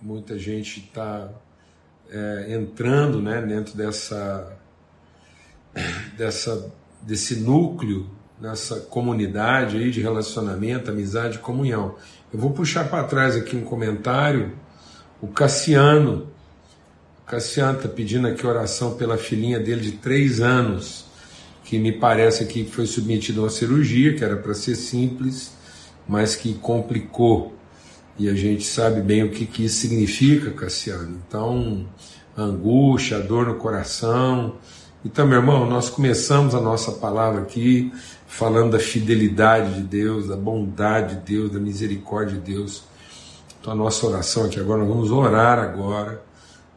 muita gente está é, entrando né, dentro dessa, dessa, desse núcleo, nessa comunidade aí de relacionamento, amizade, comunhão. Eu vou puxar para trás aqui um comentário, o Cassiano. O Cassiano está pedindo aqui oração pela filhinha dele de três anos, que me parece que foi submetida a uma cirurgia, que era para ser simples, mas que complicou e a gente sabe bem o que, que isso significa, Cassiano. Então, angústia, dor no coração. Então, meu irmão, nós começamos a nossa palavra aqui falando da fidelidade de Deus, da bondade de Deus, da misericórdia de Deus. Então, a nossa oração aqui agora, nós vamos orar agora.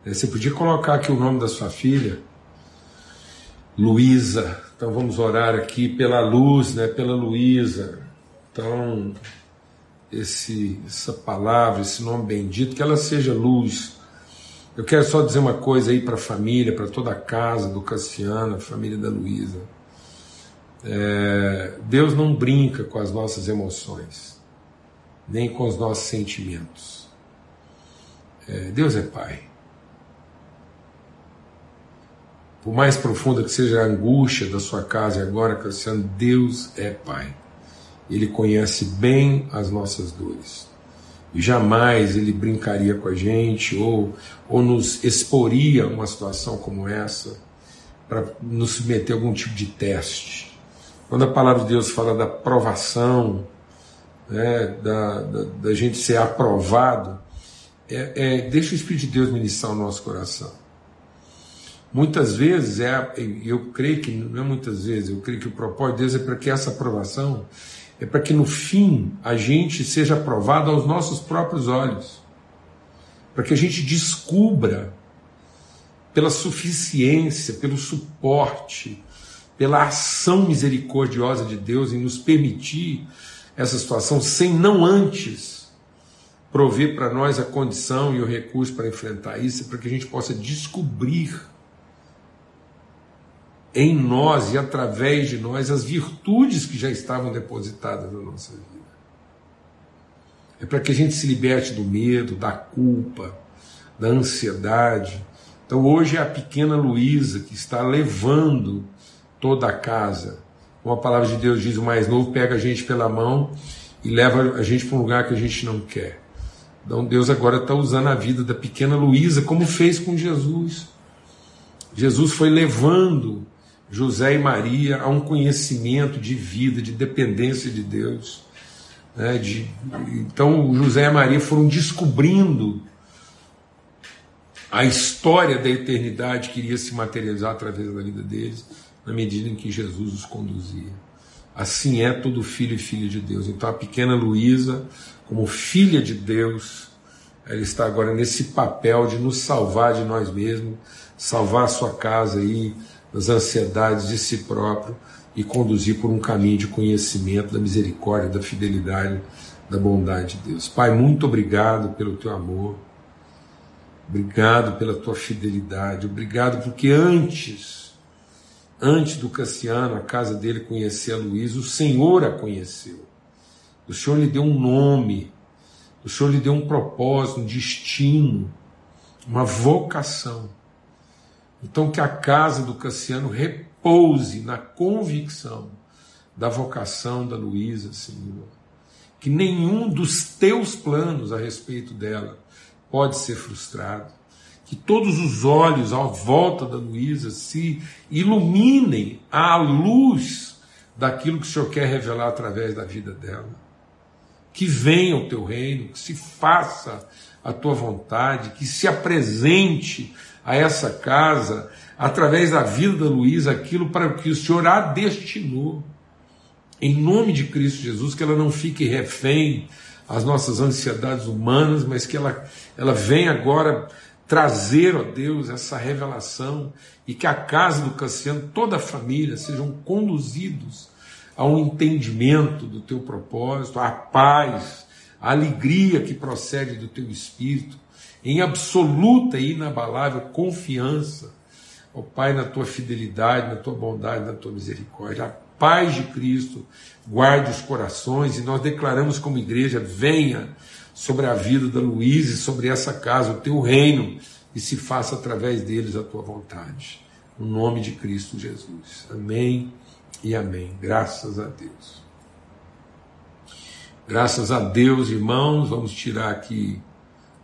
É, você podia colocar aqui o nome da sua filha, Luísa. Então, vamos orar aqui pela luz, né, pela Luísa. Então, esse, essa palavra, esse nome bendito, que ela seja luz. Eu quero só dizer uma coisa aí para a família, para toda a casa do Cassiano, a família da Luísa. É, Deus não brinca com as nossas emoções, nem com os nossos sentimentos. É, Deus é Pai. Por mais profunda que seja a angústia da sua casa agora, Cassiano, Deus é Pai. Ele conhece bem as nossas dores. E jamais ele brincaria com a gente ou, ou nos exporia a uma situação como essa para nos submeter a algum tipo de teste. Quando a palavra de Deus fala da provação, né, da, da, da gente ser aprovado, é, é, deixa o Espírito de Deus ministrar o nosso coração. Muitas vezes, é, eu creio que, não é muitas vezes, eu creio que o propósito de Deus é para que essa aprovação é para que no fim a gente seja aprovado aos nossos próprios olhos, para que a gente descubra pela suficiência, pelo suporte, pela ação misericordiosa de Deus em nos permitir essa situação sem não antes prover para nós a condição e o recurso para enfrentar isso, para que a gente possa descobrir em nós e através de nós as virtudes que já estavam depositadas na nossa vida. É para que a gente se liberte do medo, da culpa, da ansiedade. Então hoje é a pequena Luísa que está levando toda a casa. Como a palavra de Deus diz, o mais novo pega a gente pela mão e leva a gente para um lugar que a gente não quer. Então Deus agora está usando a vida da pequena Luísa como fez com Jesus. Jesus foi levando José e Maria a um conhecimento de vida, de dependência de Deus. Né, de, então, José e Maria foram descobrindo a história da eternidade que iria se materializar através da vida deles, na medida em que Jesus os conduzia. Assim é todo filho e filha de Deus. Então, a pequena Luísa, como filha de Deus, ela está agora nesse papel de nos salvar de nós mesmos, salvar a sua casa aí das ansiedades de si próprio e conduzir por um caminho de conhecimento da misericórdia, da fidelidade, da bondade de Deus. Pai, muito obrigado pelo teu amor, obrigado pela tua fidelidade, obrigado porque antes, antes do Cassiano, a casa dele conhecer a Luísa, o Senhor a conheceu. O Senhor lhe deu um nome, o Senhor lhe deu um propósito, um destino, uma vocação. Então, que a casa do Cassiano repouse na convicção da vocação da Luísa, Senhor. Que nenhum dos teus planos a respeito dela pode ser frustrado. Que todos os olhos à volta da Luísa se iluminem à luz daquilo que o Senhor quer revelar através da vida dela. Que venha o teu reino, que se faça a tua vontade, que se apresente a essa casa, através da vida da Luísa, aquilo para que o Senhor a destinou. Em nome de Cristo Jesus, que ela não fique refém às nossas ansiedades humanas, mas que ela, ela venha agora trazer, ó Deus, essa revelação e que a casa do Cassiano, toda a família, sejam conduzidos a um entendimento do teu propósito, à paz, à alegria que procede do teu espírito, em absoluta e inabalável confiança, ó Pai, na tua fidelidade, na tua bondade, na tua misericórdia. A paz de Cristo guarde os corações e nós declaramos como igreja: venha sobre a vida da Luísa e sobre essa casa, o teu reino, e se faça através deles a tua vontade. No nome de Cristo Jesus. Amém e amém. Graças a Deus. Graças a Deus, irmãos, vamos tirar aqui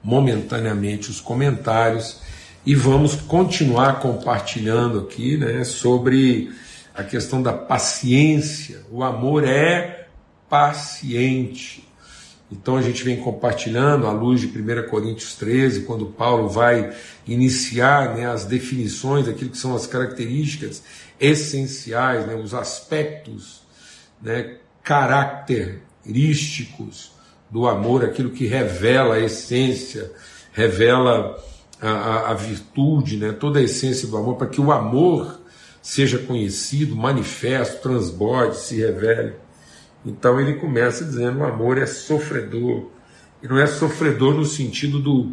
momentaneamente os comentários e vamos continuar compartilhando aqui né, sobre a questão da paciência. O amor é paciente. Então a gente vem compartilhando à luz de 1 Coríntios 13, quando Paulo vai iniciar né, as definições daquilo que são as características essenciais, né, os aspectos né, característicos do amor, aquilo que revela a essência, revela a, a, a virtude, né, toda a essência do amor, para que o amor seja conhecido, manifesto, transborde, se revele. Então ele começa dizendo: o amor é sofredor. E não é sofredor no sentido do,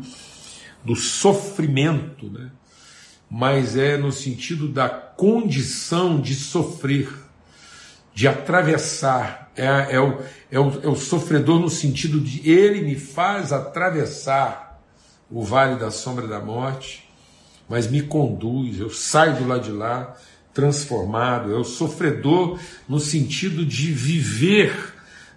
do sofrimento, né? mas é no sentido da condição de sofrer, de atravessar. É, é, o, é, o, é o sofredor no sentido de ele me faz atravessar o vale da sombra da morte, mas me conduz, eu saio do lado de lá transformado, é o sofredor no sentido de viver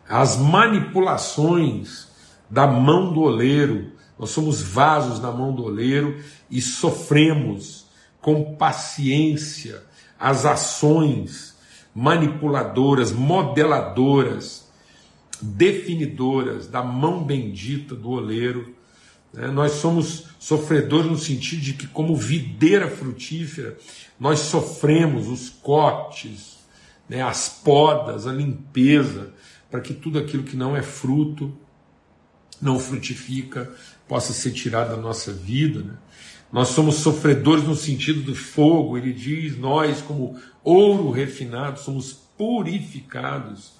as manipulações da mão do oleiro. Nós somos vasos na mão do oleiro e sofremos com paciência as ações manipuladoras, modeladoras, definidoras da mão bendita do oleiro. Né? Nós somos sofredores no sentido de que, como videira frutífera, nós sofremos os cortes, né, as podas, a limpeza, para que tudo aquilo que não é fruto, não frutifica, possa ser tirado da nossa vida. Né? Nós somos sofredores no sentido do fogo, ele diz, nós, como ouro refinado, somos purificados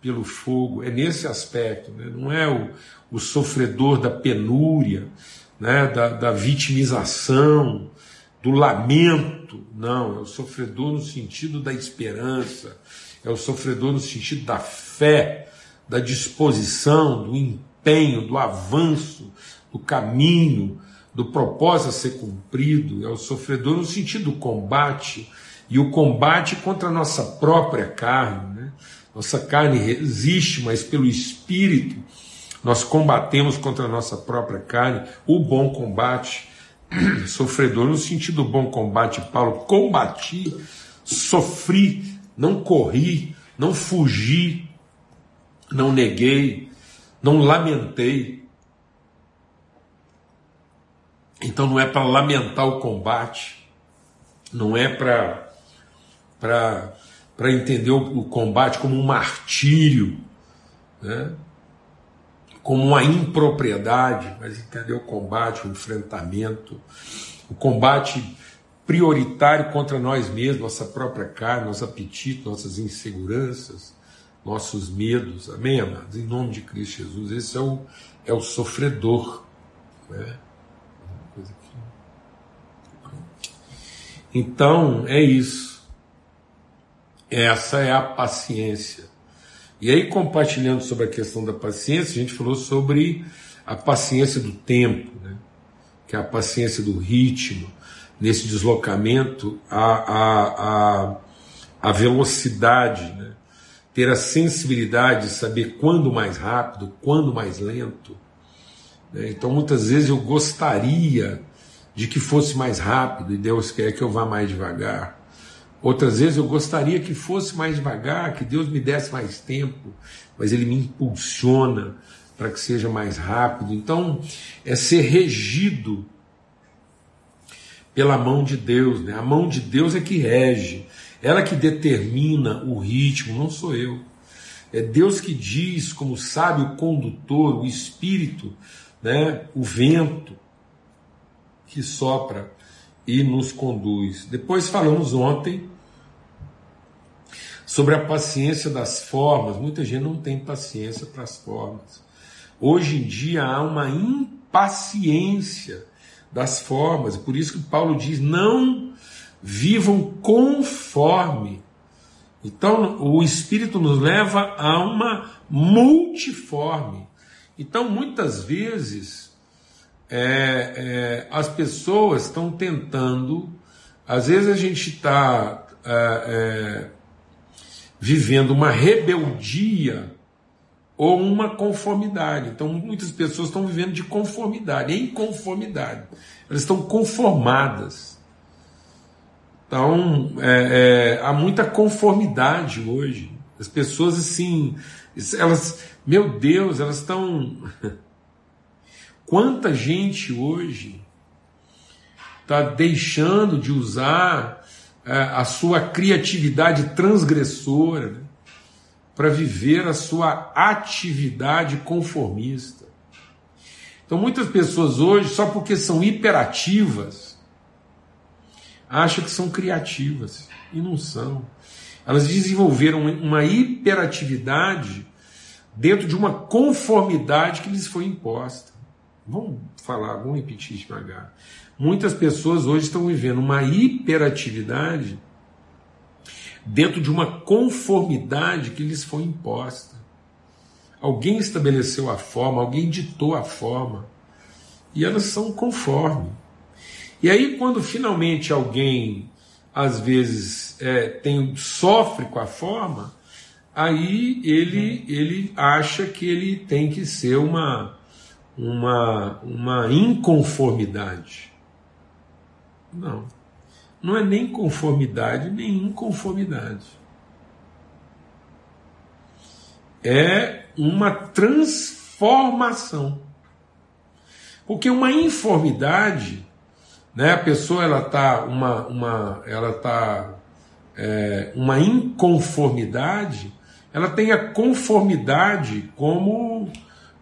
pelo fogo. É nesse aspecto, né? não é o, o sofredor da penúria, né? da, da vitimização, do lamento, não, é o sofredor no sentido da esperança, é o sofredor no sentido da fé, da disposição, do empenho, do avanço, do caminho, do propósito a ser cumprido, é o sofredor no sentido do combate, e o combate contra a nossa própria carne. Né? Nossa carne resiste, mas pelo Espírito nós combatemos contra a nossa própria carne, o bom combate sofredor no sentido do bom combate, Paulo, combati, sofri, não corri, não fugi, não neguei, não lamentei. Então não é para lamentar o combate, não é para para entender o, o combate como um martírio, né? como uma impropriedade, mas entender o combate, o enfrentamento, o combate prioritário contra nós mesmos, nossa própria carne, nosso apetite, nossas inseguranças, nossos medos. Amém, amados? Em nome de Cristo Jesus. Esse é o, é o sofredor. Né? Então, é isso. Essa é a paciência. E aí, compartilhando sobre a questão da paciência, a gente falou sobre a paciência do tempo, né? que é a paciência do ritmo, nesse deslocamento, a, a, a, a velocidade, né? ter a sensibilidade de saber quando mais rápido, quando mais lento. Né? Então, muitas vezes eu gostaria de que fosse mais rápido e Deus quer que eu vá mais devagar. Outras vezes eu gostaria que fosse mais devagar, que Deus me desse mais tempo, mas Ele me impulsiona para que seja mais rápido. Então, é ser regido pela mão de Deus, né? A mão de Deus é que rege, ela que determina o ritmo, não sou eu. É Deus que diz, como sabe o condutor, o espírito, né? O vento que sopra e nos conduz. Depois falamos ontem sobre a paciência das formas. Muita gente não tem paciência para as formas. Hoje em dia há uma impaciência das formas, por isso que Paulo diz: não vivam conforme. Então, o Espírito nos leva a uma multiforme. Então, muitas vezes, é, é, as pessoas estão tentando, às vezes a gente está é, é, vivendo uma rebeldia ou uma conformidade. Então, muitas pessoas estão vivendo de conformidade, em conformidade. Elas estão conformadas. Então, é, é, há muita conformidade hoje. As pessoas, assim, elas, meu Deus, elas estão. Quanta gente hoje está deixando de usar é, a sua criatividade transgressora né, para viver a sua atividade conformista. Então, muitas pessoas hoje, só porque são hiperativas, acham que são criativas e não são. Elas desenvolveram uma hiperatividade dentro de uma conformidade que lhes foi imposta. Vamos falar, vamos repetir devagar. Muitas pessoas hoje estão vivendo uma hiperatividade dentro de uma conformidade que lhes foi imposta. Alguém estabeleceu a forma, alguém ditou a forma, e elas são conforme. E aí, quando finalmente alguém, às vezes, é, tem, sofre com a forma, aí ele, ele acha que ele tem que ser uma, uma, uma inconformidade. Não. Não é nem conformidade, nem inconformidade. É uma transformação. Porque uma informidade, né, a pessoa ela tá uma, uma ela tá é, uma inconformidade, ela tem a conformidade como,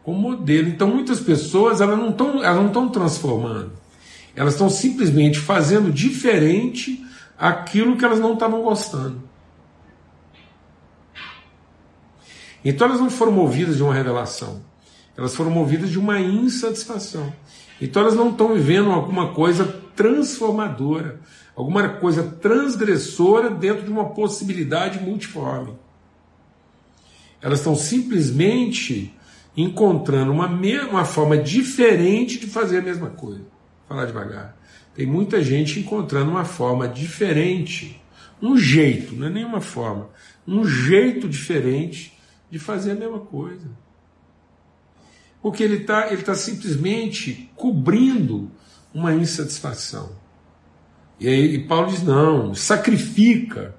como modelo. Então muitas pessoas elas não estão elas não estão transformando, elas estão simplesmente fazendo diferente aquilo que elas não estavam gostando. Então elas não foram movidas de uma revelação, elas foram movidas de uma insatisfação. Então elas não estão vivendo alguma coisa transformadora, alguma coisa transgressora dentro de uma possibilidade multiforme. Elas estão simplesmente encontrando uma, uma forma diferente de fazer a mesma coisa. Vou falar devagar. Tem muita gente encontrando uma forma diferente, um jeito, não é nenhuma forma, um jeito diferente de fazer a mesma coisa. Porque ele está ele tá simplesmente cobrindo uma insatisfação. E aí e Paulo diz: não, sacrifica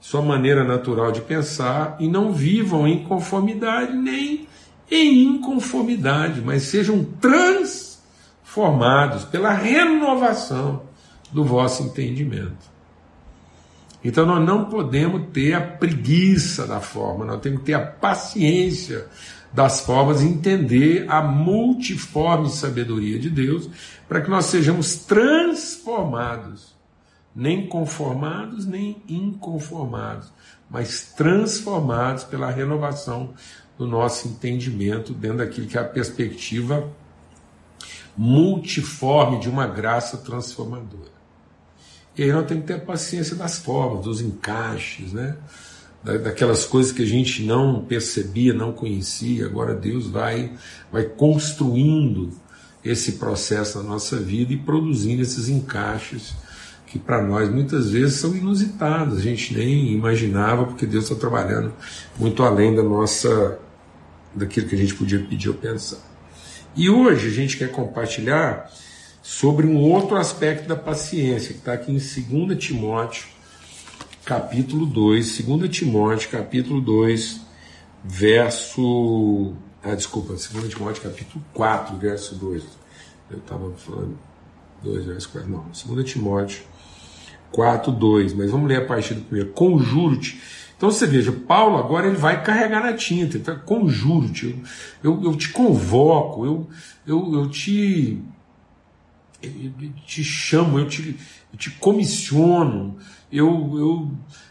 sua maneira natural de pensar e não vivam em conformidade nem em inconformidade, mas sejam transformados pela renovação do vosso entendimento. Então nós não podemos ter a preguiça da forma, nós temos que ter a paciência das formas e entender a multiforme sabedoria de Deus para que nós sejamos transformados nem conformados, nem inconformados, mas transformados pela renovação do nosso entendimento dentro daquilo que é a perspectiva multiforme de uma graça transformadora. E aí nós temos que ter paciência das formas, dos encaixes, né? daquelas coisas que a gente não percebia, não conhecia, agora Deus vai, vai construindo esse processo na nossa vida e produzindo esses encaixes que para nós muitas vezes são inusitadas, a gente nem imaginava, porque Deus está trabalhando muito além da nossa, daquilo que a gente podia pedir ou pensar. E hoje a gente quer compartilhar sobre um outro aspecto da paciência, que está aqui em 2 Timóteo, capítulo 2, 2 Timóteo, capítulo 2, verso. Ah, desculpa, 2 Timóteo, capítulo 4, verso 2. Eu estava falando 2 verso 4, não, 2 Timóteo, 4, 2, mas vamos ler a partir do primeiro. Conjuro-te. Então você veja, Paulo agora ele vai carregar na tinta, ele conjuro-te, eu, eu, eu, te convoco, eu, eu, eu te eu te chamo, eu te, eu te comissiono, eu, eu,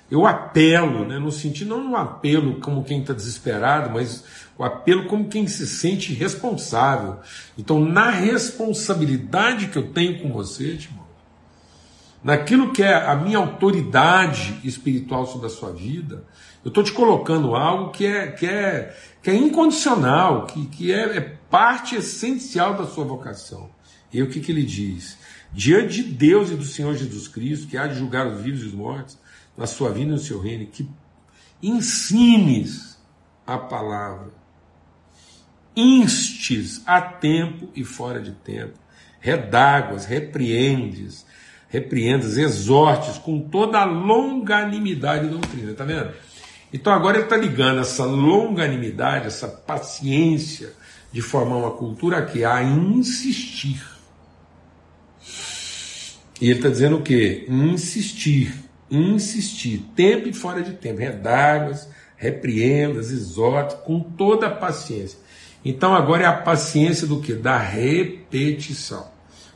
eu apelo, né, no sentido, não no apelo como quem está desesperado, mas o apelo como quem se sente responsável. Então, na responsabilidade que eu tenho com você, Timóteo, naquilo que é a minha autoridade espiritual sobre a sua vida, eu estou te colocando algo que é, que é, que é incondicional, que, que é, é parte essencial da sua vocação. E o que, que ele diz? Diante de Deus e do Senhor Jesus Cristo, que há de julgar os vivos e os mortos, na sua vida e no seu reino, que ensines a palavra, instes a tempo e fora de tempo, redáguas, repreendes, repreendas, exortes com toda a longanimidade e doutrina, tá vendo? Então agora ele está ligando essa longanimidade, essa paciência de formar uma cultura aqui a insistir. E ele está dizendo o quê? Insistir, insistir, tempo e fora de tempo, redáguas, repreendas, exortes, com toda a paciência. Então agora é a paciência do que? Da repetição.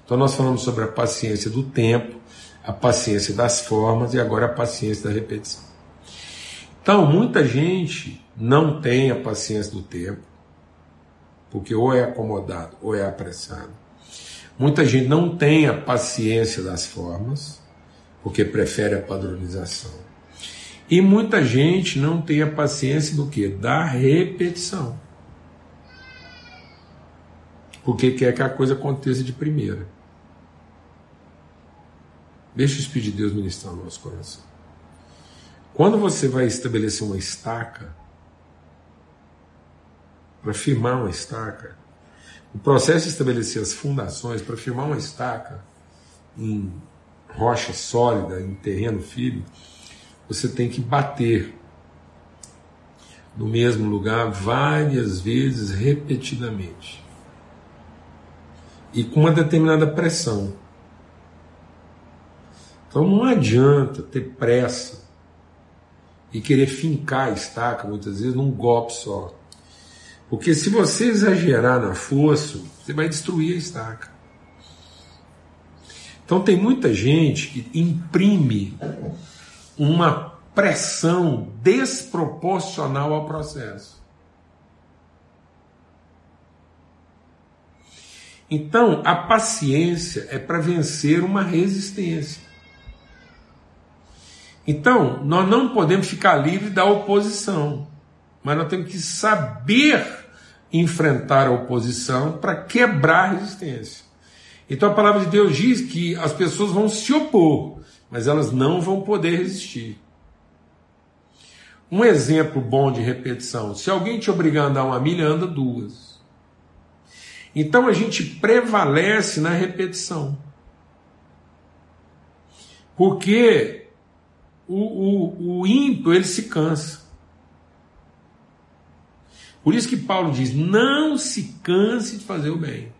Então nós falamos sobre a paciência do tempo, a paciência das formas e agora a paciência da repetição. Então muita gente não tem a paciência do tempo, porque ou é acomodado ou é apressado. Muita gente não tem a paciência das formas, porque prefere a padronização. E muita gente não tem a paciência do que? Da repetição. Porque quer que a coisa aconteça de primeira. Deixa o Espírito de Deus ministrar no nosso coração. Quando você vai estabelecer uma estaca, para firmar uma estaca, o processo de estabelecer as fundações, para firmar uma estaca em rocha sólida, em terreno firme, você tem que bater no mesmo lugar várias vezes, repetidamente. E com uma determinada pressão. Então não adianta ter pressa e querer fincar a estaca, muitas vezes, num golpe só. Porque se você exagerar na força, você vai destruir a estaca. Então tem muita gente que imprime uma pressão desproporcional ao processo. Então, a paciência é para vencer uma resistência. Então, nós não podemos ficar livres da oposição, mas nós temos que saber enfrentar a oposição para quebrar a resistência. Então, a palavra de Deus diz que as pessoas vão se opor, mas elas não vão poder resistir. Um exemplo bom de repetição: se alguém te obrigar a andar uma milha, anda duas. Então a gente prevalece na repetição. Porque o, o, o ímpio ele se cansa. Por isso que Paulo diz: não se canse de fazer o bem.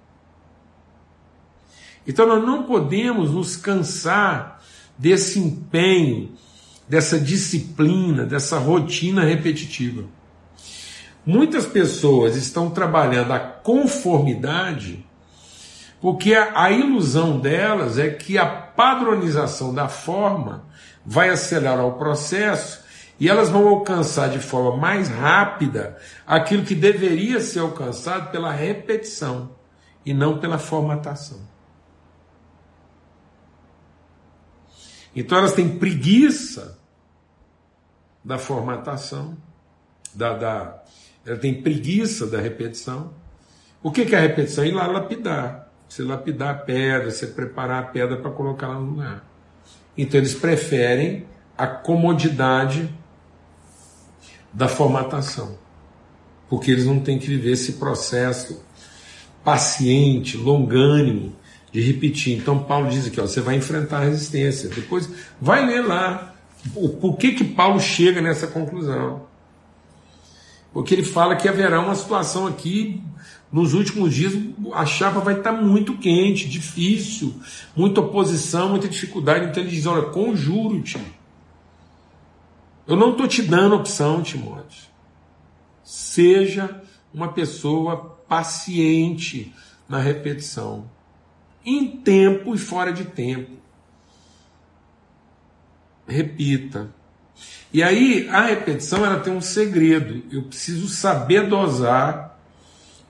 Então nós não podemos nos cansar desse empenho, dessa disciplina, dessa rotina repetitiva. Muitas pessoas estão trabalhando a conformidade porque a, a ilusão delas é que a padronização da forma vai acelerar o processo e elas vão alcançar de forma mais rápida aquilo que deveria ser alcançado pela repetição e não pela formatação. Então elas têm preguiça da formatação, da, da, ela tem preguiça da repetição. O que é a repetição? Ir lá lapidar. Você lapidar a pedra, você preparar a pedra para colocar lá no lugar. Então eles preferem a comodidade da formatação, porque eles não têm que viver esse processo paciente, longânimo de repetir. Então Paulo diz aqui, ó, você vai enfrentar a resistência. Depois vai ler lá o por que que Paulo chega nessa conclusão. Porque ele fala que haverá uma situação aqui nos últimos dias a chapa vai estar muito quente, difícil, muita oposição, muita dificuldade. Então ele diz: olha, conjuro-te. Eu não estou te dando opção, Timóteo. Seja uma pessoa paciente na repetição, em tempo e fora de tempo. Repita. E aí a repetição ela tem um segredo. Eu preciso saber dosar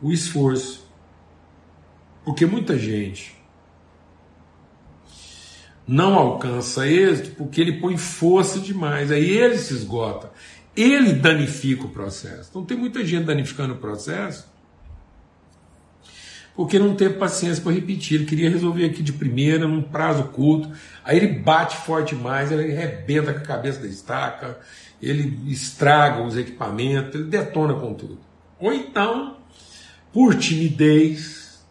o esforço. Porque muita gente não alcança êxito porque ele põe força demais, aí ele se esgota, ele danifica o processo. Então tem muita gente danificando o processo porque não teve paciência para repetir. Ele queria resolver aqui de primeira, num prazo curto. Aí ele bate forte demais, ele arrebenta com a cabeça da estaca, ele estraga os equipamentos, ele detona com tudo. Ou então, por timidez,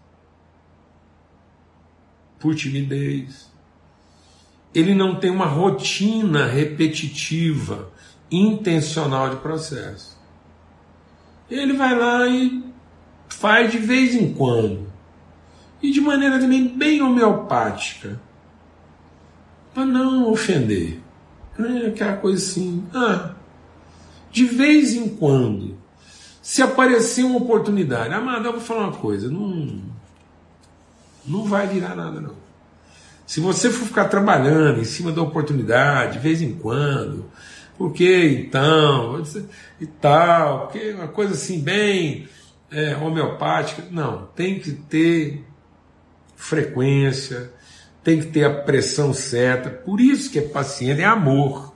por timidez, ele não tem uma rotina repetitiva, intencional de processo. Ele vai lá e faz de vez em quando. E de maneira também bem homeopática. Para não ofender. Né? Aquela coisa assim. Ah, de vez em quando. Se aparecer uma oportunidade. Amado, eu vou falar uma coisa. Não, não vai virar nada, não. Se você for ficar trabalhando em cima da oportunidade, de vez em quando, porque então, e tal, porque uma coisa assim bem é, homeopática. Não, tem que ter frequência, tem que ter a pressão certa. Por isso que é paciente, é amor.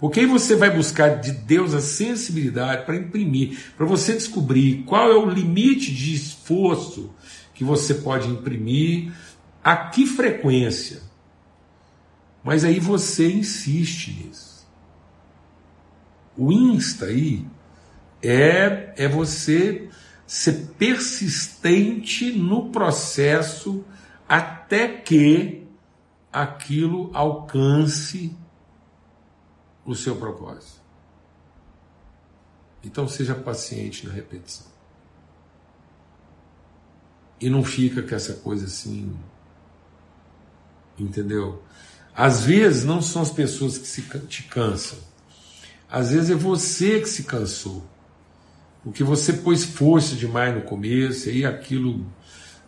Porque aí você vai buscar de Deus a sensibilidade para imprimir, para você descobrir qual é o limite de esforço que você pode imprimir, a que frequência. Mas aí você insiste nisso. O insta aí é, é você ser persistente no processo até que aquilo alcance o seu propósito. Então seja paciente na repetição. E não fica com essa coisa assim, entendeu? Às vezes não são as pessoas que se, te cansam. Às vezes é você que se cansou. Porque você pôs força demais no começo, e aquilo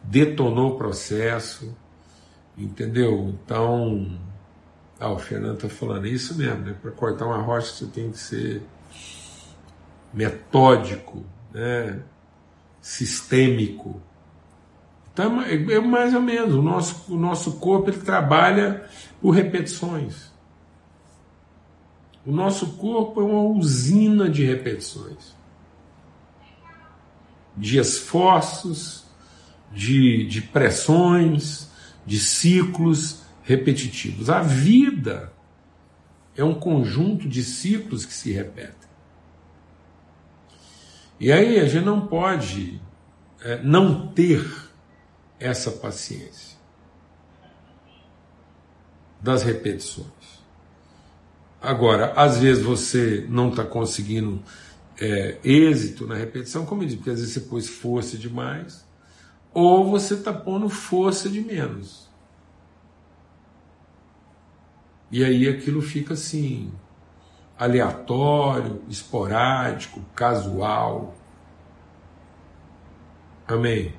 detonou o processo, entendeu? Então, ah, o Fernando está falando isso mesmo, né? Para cortar uma rocha você tem que ser metódico, né? sistêmico. Então, é, é mais ou menos, o nosso, o nosso corpo ele trabalha por repetições. O nosso corpo é uma usina de repetições de esforços, de, de pressões, de ciclos repetitivos. A vida é um conjunto de ciclos que se repetem. E aí a gente não pode é, não ter essa paciência das repetições. Agora, às vezes você não está conseguindo é, êxito na repetição, como eu disse, porque às vezes você pôs força demais, ou você está pondo força de menos. E aí aquilo fica assim, aleatório, esporádico, casual. Amém?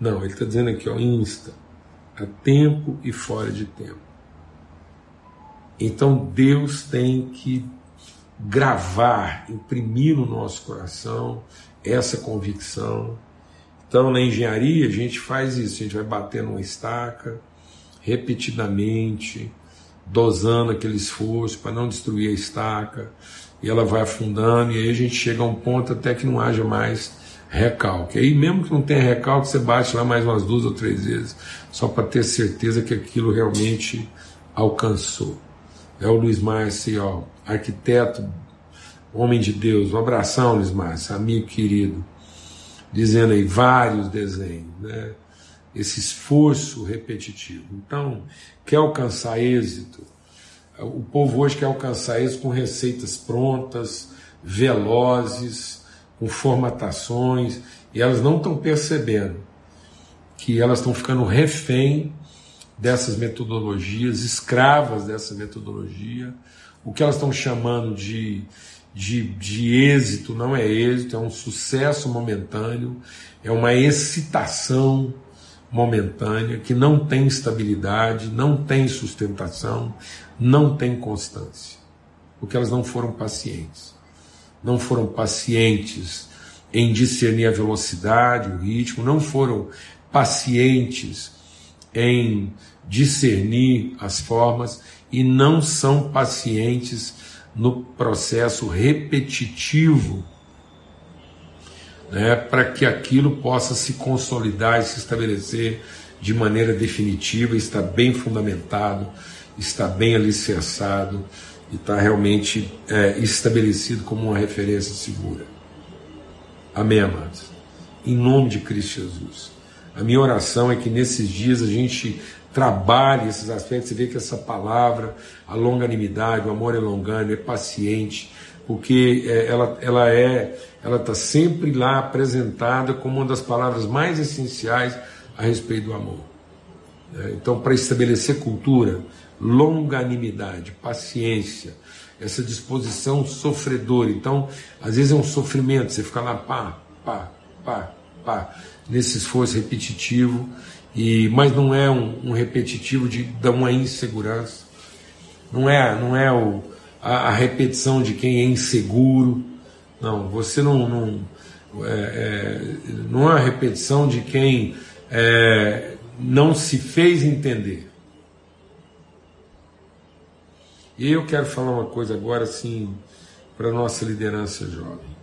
Não, ele está dizendo aqui, ó, insta, a tempo e fora de tempo. Então Deus tem que gravar, imprimir no nosso coração essa convicção. Então, na engenharia, a gente faz isso, a gente vai batendo uma estaca repetidamente, dosando aquele esforço para não destruir a estaca, e ela vai afundando, e aí a gente chega a um ponto até que não haja mais recalque. Aí, mesmo que não tenha recalque, você bate lá mais umas duas ou três vezes, só para ter certeza que aquilo realmente alcançou. É o Luiz Márcio, arquiteto, homem de Deus. Um abração, Luiz Márcio, amigo querido. Dizendo aí vários desenhos, né? Esse esforço repetitivo. Então, quer alcançar êxito? O povo hoje quer alcançar êxito com receitas prontas, velozes, com formatações, e elas não estão percebendo que elas estão ficando refém dessas metodologias, escravas dessa metodologia. O que elas estão chamando de, de, de êxito não é êxito, é um sucesso momentâneo, é uma excitação momentânea que não tem estabilidade, não tem sustentação, não tem constância. Porque elas não foram pacientes. Não foram pacientes em discernir a velocidade, o ritmo, não foram pacientes em discernir as formas e não são pacientes no processo repetitivo né, para que aquilo possa se consolidar e se estabelecer de maneira definitiva, está bem fundamentado, está bem alicerçado e está realmente é, estabelecido como uma referência segura. Amém, amados? Em nome de Cristo Jesus. A minha oração é que nesses dias a gente trabalhe esses aspectos. Você vê que essa palavra, a longanimidade, o amor é longânimo, é paciente, porque é, ela, ela é, ela está sempre lá apresentada como uma das palavras mais essenciais a respeito do amor. É, então, para estabelecer cultura, longanimidade, paciência, essa disposição sofredora. Então, às vezes é um sofrimento, você fica lá, pá, pá, pá, nesse esforço repetitivo, e mas não é um, um repetitivo de dar uma insegurança, não é, não é o, a, a, repetição de quem é inseguro. Não, você não. não é, é, não é a repetição de quem é, não se fez entender. E eu quero falar uma coisa agora, assim, para a nossa liderança jovem.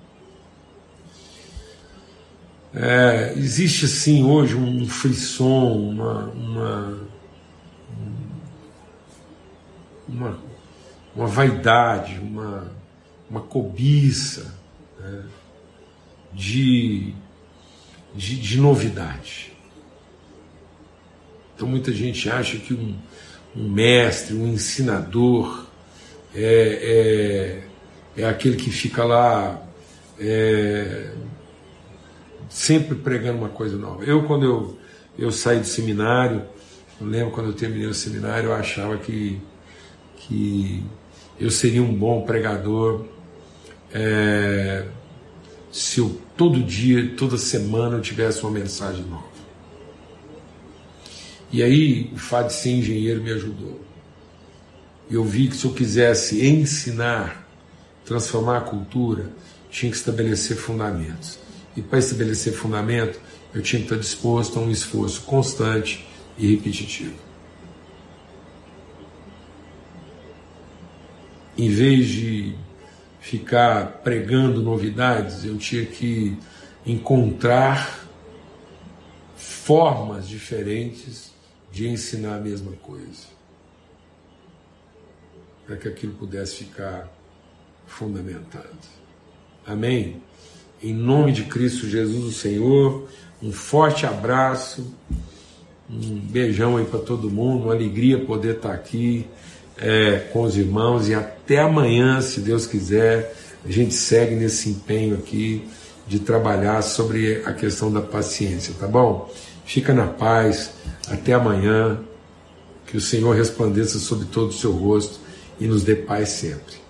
É, existe, assim, hoje um frisson, uma, uma, uma uma vaidade, uma, uma cobiça né, de, de, de, novidade. Então muita gente acha que um, um mestre, um ensinador é, é, é, aquele que fica lá é, sempre pregando uma coisa nova. Eu, quando eu, eu saí do seminário, eu lembro quando eu terminei o seminário, eu achava que, que eu seria um bom pregador é, se eu todo dia, toda semana eu tivesse uma mensagem nova. E aí o fato de ser engenheiro me ajudou. Eu vi que se eu quisesse ensinar, transformar a cultura, tinha que estabelecer fundamentos. E para estabelecer fundamento, eu tinha que estar disposto a um esforço constante e repetitivo. em vez de ficar pregando novidades, eu tinha que encontrar formas diferentes de ensinar a mesma coisa, para que aquilo pudesse ficar fundamentado. Amém? Em nome de Cristo Jesus, o Senhor, um forte abraço, um beijão aí para todo mundo, uma alegria poder estar aqui é, com os irmãos e até amanhã, se Deus quiser, a gente segue nesse empenho aqui de trabalhar sobre a questão da paciência, tá bom? Fica na paz, até amanhã, que o Senhor resplandeça sobre todo o seu rosto e nos dê paz sempre.